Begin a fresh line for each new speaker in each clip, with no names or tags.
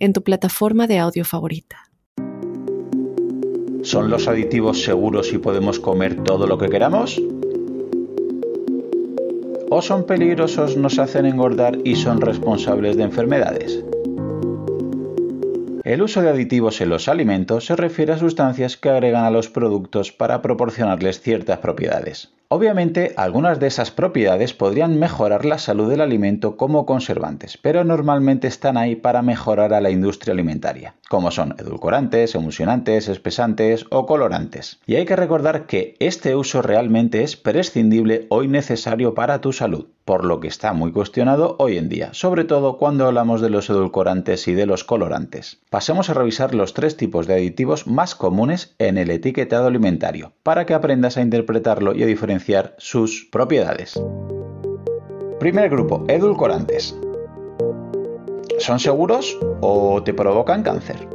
en tu plataforma de audio favorita.
¿Son los aditivos seguros y podemos comer todo lo que queramos? ¿O son peligrosos, nos hacen engordar y son responsables de enfermedades? El uso de aditivos en los alimentos se refiere a sustancias que agregan a los productos para proporcionarles ciertas propiedades. Obviamente, algunas de esas propiedades podrían mejorar la salud del alimento como conservantes, pero normalmente están ahí para mejorar a la industria alimentaria, como son edulcorantes, emulsionantes, espesantes o colorantes. Y hay que recordar que este uso realmente es prescindible o innecesario para tu salud, por lo que está muy cuestionado hoy en día, sobre todo cuando hablamos de los edulcorantes y de los colorantes. Pasemos a revisar los tres tipos de aditivos más comunes en el etiquetado alimentario, para que aprendas a interpretarlo y a sus propiedades. Primer grupo, edulcorantes. ¿Son seguros o te provocan cáncer?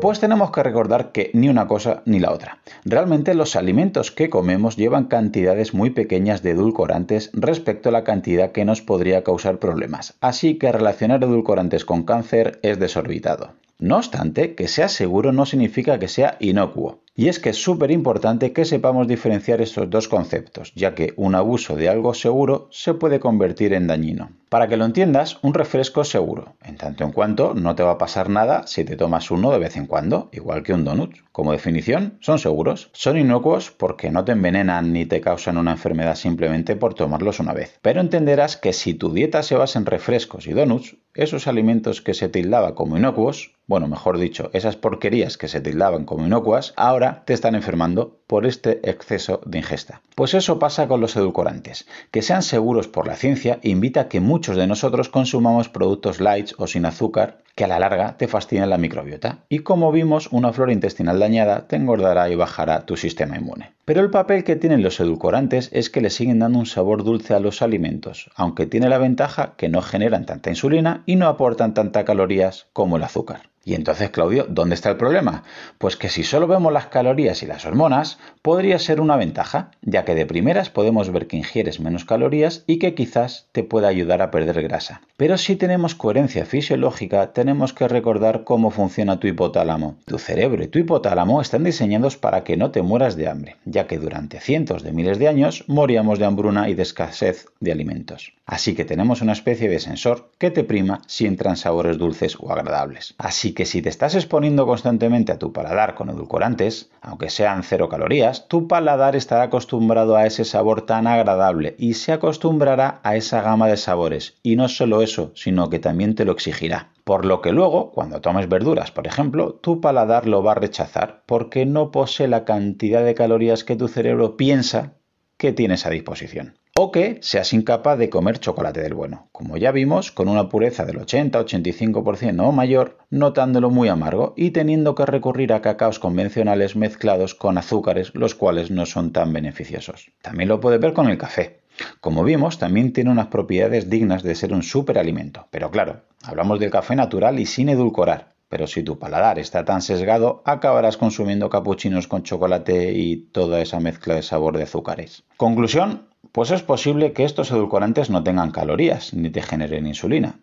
Pues tenemos que recordar que ni una cosa ni la otra. Realmente los alimentos que comemos llevan cantidades muy pequeñas de edulcorantes respecto a la cantidad que nos podría causar problemas, así que relacionar edulcorantes con cáncer es desorbitado. No obstante, que sea seguro no significa que sea inocuo. Y es que es súper importante que sepamos diferenciar estos dos conceptos, ya que un abuso de algo seguro se puede convertir en dañino. Para que lo entiendas, un refresco es seguro, en tanto en cuanto no te va a pasar nada si te tomas uno de vez en cuando, igual que un donut. Como definición, son seguros. Son inocuos porque no te envenenan ni te causan una enfermedad simplemente por tomarlos una vez. Pero entenderás que si tu dieta se basa en refrescos y donuts, esos alimentos que se tildaba como inocuos bueno, mejor dicho, esas porquerías que se tildaban como inocuas, ahora te están enfermando por este exceso de ingesta. Pues eso pasa con los edulcorantes. Que sean seguros por la ciencia invita a que muchos de nosotros consumamos productos light o sin azúcar que a la larga te fastidian la microbiota. Y como vimos, una flora intestinal dañada te engordará y bajará tu sistema inmune. Pero el papel que tienen los edulcorantes es que le siguen dando un sabor dulce a los alimentos, aunque tiene la ventaja que no generan tanta insulina y no aportan tantas calorías como el azúcar. Y entonces, Claudio, ¿dónde está el problema? Pues que si solo vemos las calorías y las hormonas, podría ser una ventaja, ya que de primeras podemos ver que ingieres menos calorías y que quizás te pueda ayudar a perder grasa. Pero si tenemos coherencia fisiológica, tenemos que recordar cómo funciona tu hipotálamo. Tu cerebro y tu hipotálamo están diseñados para que no te mueras de hambre, ya que durante cientos de miles de años moríamos de hambruna y de escasez de alimentos. Así que tenemos una especie de sensor que te prima si entran sabores dulces o agradables. Así que si te estás exponiendo constantemente a tu paladar con edulcorantes, aunque sean cero calorías, tu paladar estará acostumbrado a ese sabor tan agradable y se acostumbrará a esa gama de sabores. Y no solo eso, sino que también te lo exigirá. Por lo que luego, cuando tomes verduras, por ejemplo, tu paladar lo va a rechazar porque no posee la cantidad de calorías que tu cerebro piensa que tienes a disposición o que seas incapaz de comer chocolate del bueno, como ya vimos, con una pureza del 80-85% o mayor, notándolo muy amargo y teniendo que recurrir a cacaos convencionales mezclados con azúcares, los cuales no son tan beneficiosos. También lo puedes ver con el café. Como vimos, también tiene unas propiedades dignas de ser un superalimento, pero claro, hablamos del café natural y sin edulcorar, pero si tu paladar está tan sesgado, acabarás consumiendo capuchinos con chocolate y toda esa mezcla de sabor de azúcares. Conclusión, pues es posible que estos edulcorantes no tengan calorías ni te generen insulina.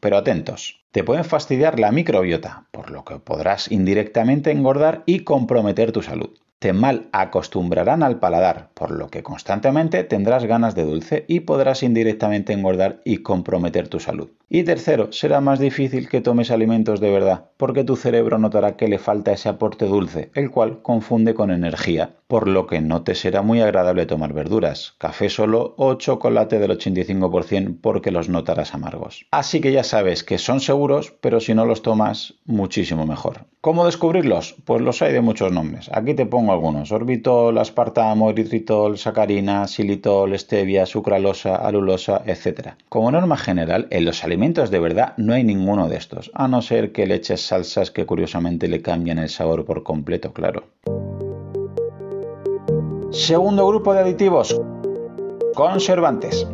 Pero atentos, te pueden fastidiar la microbiota, por lo que podrás indirectamente engordar y comprometer tu salud te mal acostumbrarán al paladar, por lo que constantemente tendrás ganas de dulce y podrás indirectamente engordar y comprometer tu salud. Y tercero, será más difícil que tomes alimentos de verdad, porque tu cerebro notará que le falta ese aporte dulce, el cual confunde con energía, por lo que no te será muy agradable tomar verduras, café solo o chocolate del 85% porque los notarás amargos. Así que ya sabes que son seguros, pero si no los tomas, muchísimo mejor. ¿Cómo descubrirlos? Pues los hay de muchos nombres. Aquí te pongo algunos. Orbitol, aspartamo, eritritol, sacarina, xilitol, stevia, sucralosa, alulosa, etc. Como norma general, en los alimentos de verdad no hay ninguno de estos, a no ser que le eches salsas que curiosamente le cambian el sabor por completo, claro. Segundo grupo de aditivos, conservantes.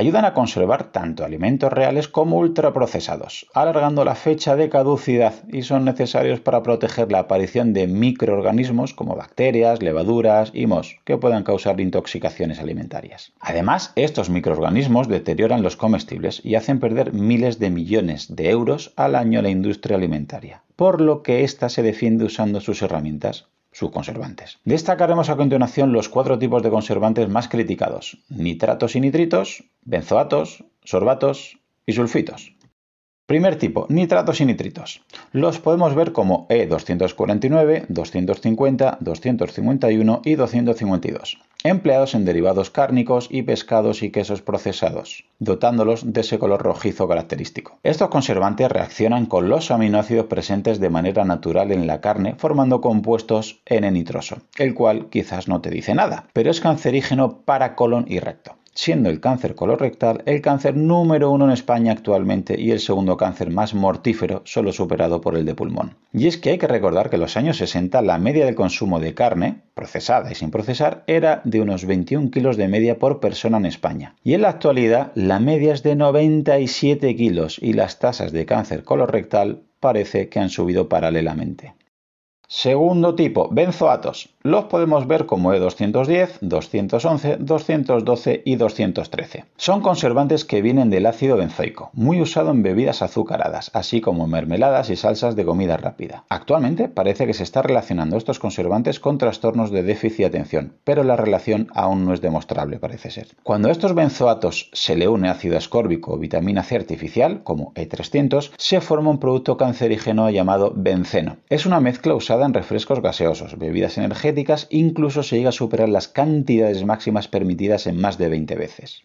Ayudan a conservar tanto alimentos reales como ultraprocesados, alargando la fecha de caducidad y son necesarios para proteger la aparición de microorganismos como bacterias, levaduras y mos que puedan causar intoxicaciones alimentarias. Además, estos microorganismos deterioran los comestibles y hacen perder miles de millones de euros al año a la industria alimentaria, por lo que ésta se defiende usando sus herramientas conservantes. Destacaremos a continuación los cuatro tipos de conservantes más criticados, nitratos y nitritos, benzoatos, sorbatos y sulfitos. Primer tipo, nitratos y nitritos. Los podemos ver como E249, 250, 251 y 252, empleados en derivados cárnicos y pescados y quesos procesados, dotándolos de ese color rojizo característico. Estos conservantes reaccionan con los aminoácidos presentes de manera natural en la carne, formando compuestos N-nitroso, el cual quizás no te dice nada, pero es cancerígeno para colon y recto siendo el cáncer colorectal el cáncer número uno en España actualmente y el segundo cáncer más mortífero, solo superado por el de pulmón. Y es que hay que recordar que en los años 60 la media del consumo de carne, procesada y sin procesar, era de unos 21 kilos de media por persona en España. Y en la actualidad la media es de 97 kilos y las tasas de cáncer colorectal parece que han subido paralelamente. Segundo tipo, benzoatos. Los podemos ver como E210, 211, 212 y 213. Son conservantes que vienen del ácido benzoico, muy usado en bebidas azucaradas, así como mermeladas y salsas de comida rápida. Actualmente parece que se está relacionando estos conservantes con trastornos de déficit de atención, pero la relación aún no es demostrable, parece ser. Cuando a estos benzoatos se le une ácido ascórbico o vitamina C artificial, como E300, se forma un producto cancerígeno llamado benceno. Es una mezcla usada en refrescos gaseosos, bebidas energéticas, incluso se llega a superar las cantidades máximas permitidas en más de 20 veces.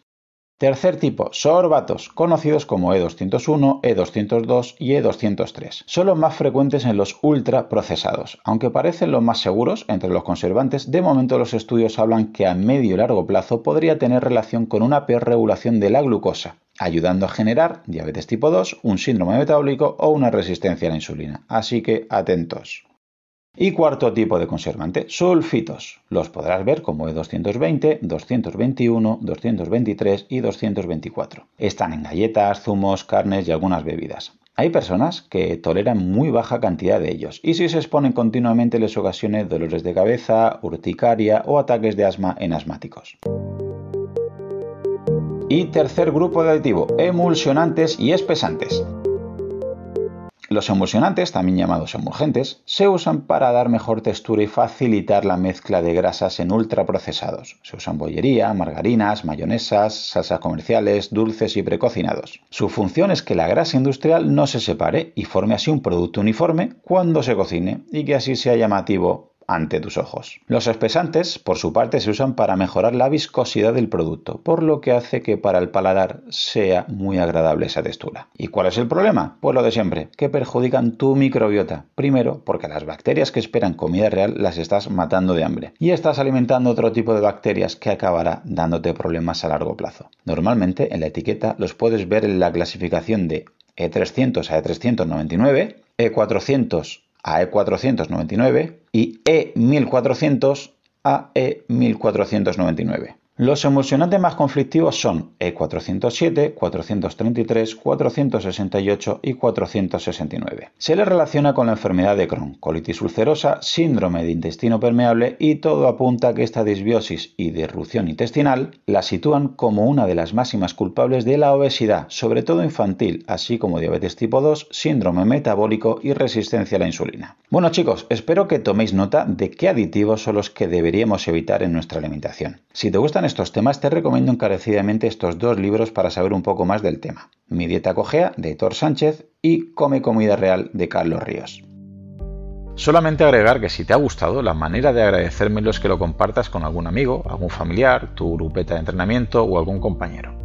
Tercer tipo, sorbatos, conocidos como E201, E202 y E203. Son los más frecuentes en los ultraprocesados. Aunque parecen los más seguros entre los conservantes, de momento los estudios hablan que a medio y largo plazo podría tener relación con una peor regulación de la glucosa, ayudando a generar diabetes tipo 2, un síndrome metabólico o una resistencia a la insulina. Así que atentos. Y cuarto tipo de conservante, sulfitos. Los podrás ver como E220, 221, 223 y 224. Están en galletas, zumos, carnes y algunas bebidas. Hay personas que toleran muy baja cantidad de ellos y si se exponen continuamente les ocasione dolores de cabeza, urticaria o ataques de asma en asmáticos. Y tercer grupo de aditivo, emulsionantes y espesantes. Los emulsionantes, también llamados emulgentes, se usan para dar mejor textura y facilitar la mezcla de grasas en ultraprocesados. Se usan bollería, margarinas, mayonesas, salsas comerciales, dulces y precocinados. Su función es que la grasa industrial no se separe y forme así un producto uniforme cuando se cocine y que así sea llamativo ante tus ojos. Los espesantes, por su parte, se usan para mejorar la viscosidad del producto, por lo que hace que para el paladar sea muy agradable esa textura. ¿Y cuál es el problema? Pues lo de siempre, que perjudican tu microbiota. Primero, porque las bacterias que esperan comida real las estás matando de hambre y estás alimentando otro tipo de bacterias que acabará dándote problemas a largo plazo. Normalmente en la etiqueta los puedes ver en la clasificación de E300 a E399, E400 a E499 y E1400 a E1499. Los emulsionantes más conflictivos son E407, 433, 468 y 469. Se les relaciona con la enfermedad de Crohn, colitis ulcerosa, síndrome de intestino permeable y todo apunta a que esta disbiosis y disrupción intestinal la sitúan como una de las máximas culpables de la obesidad, sobre todo infantil, así como diabetes tipo 2, síndrome metabólico y resistencia a la insulina. Bueno chicos, espero que toméis nota de qué aditivos son los que deberíamos evitar en nuestra alimentación. Si te gustan estos temas, te recomiendo encarecidamente estos dos libros para saber un poco más del tema. Mi dieta cogea de Thor Sánchez y Come comida real de Carlos Ríos. Solamente agregar que si te ha gustado, la manera de agradecérmelo es que lo compartas con algún amigo, algún familiar, tu grupeta de entrenamiento o algún compañero.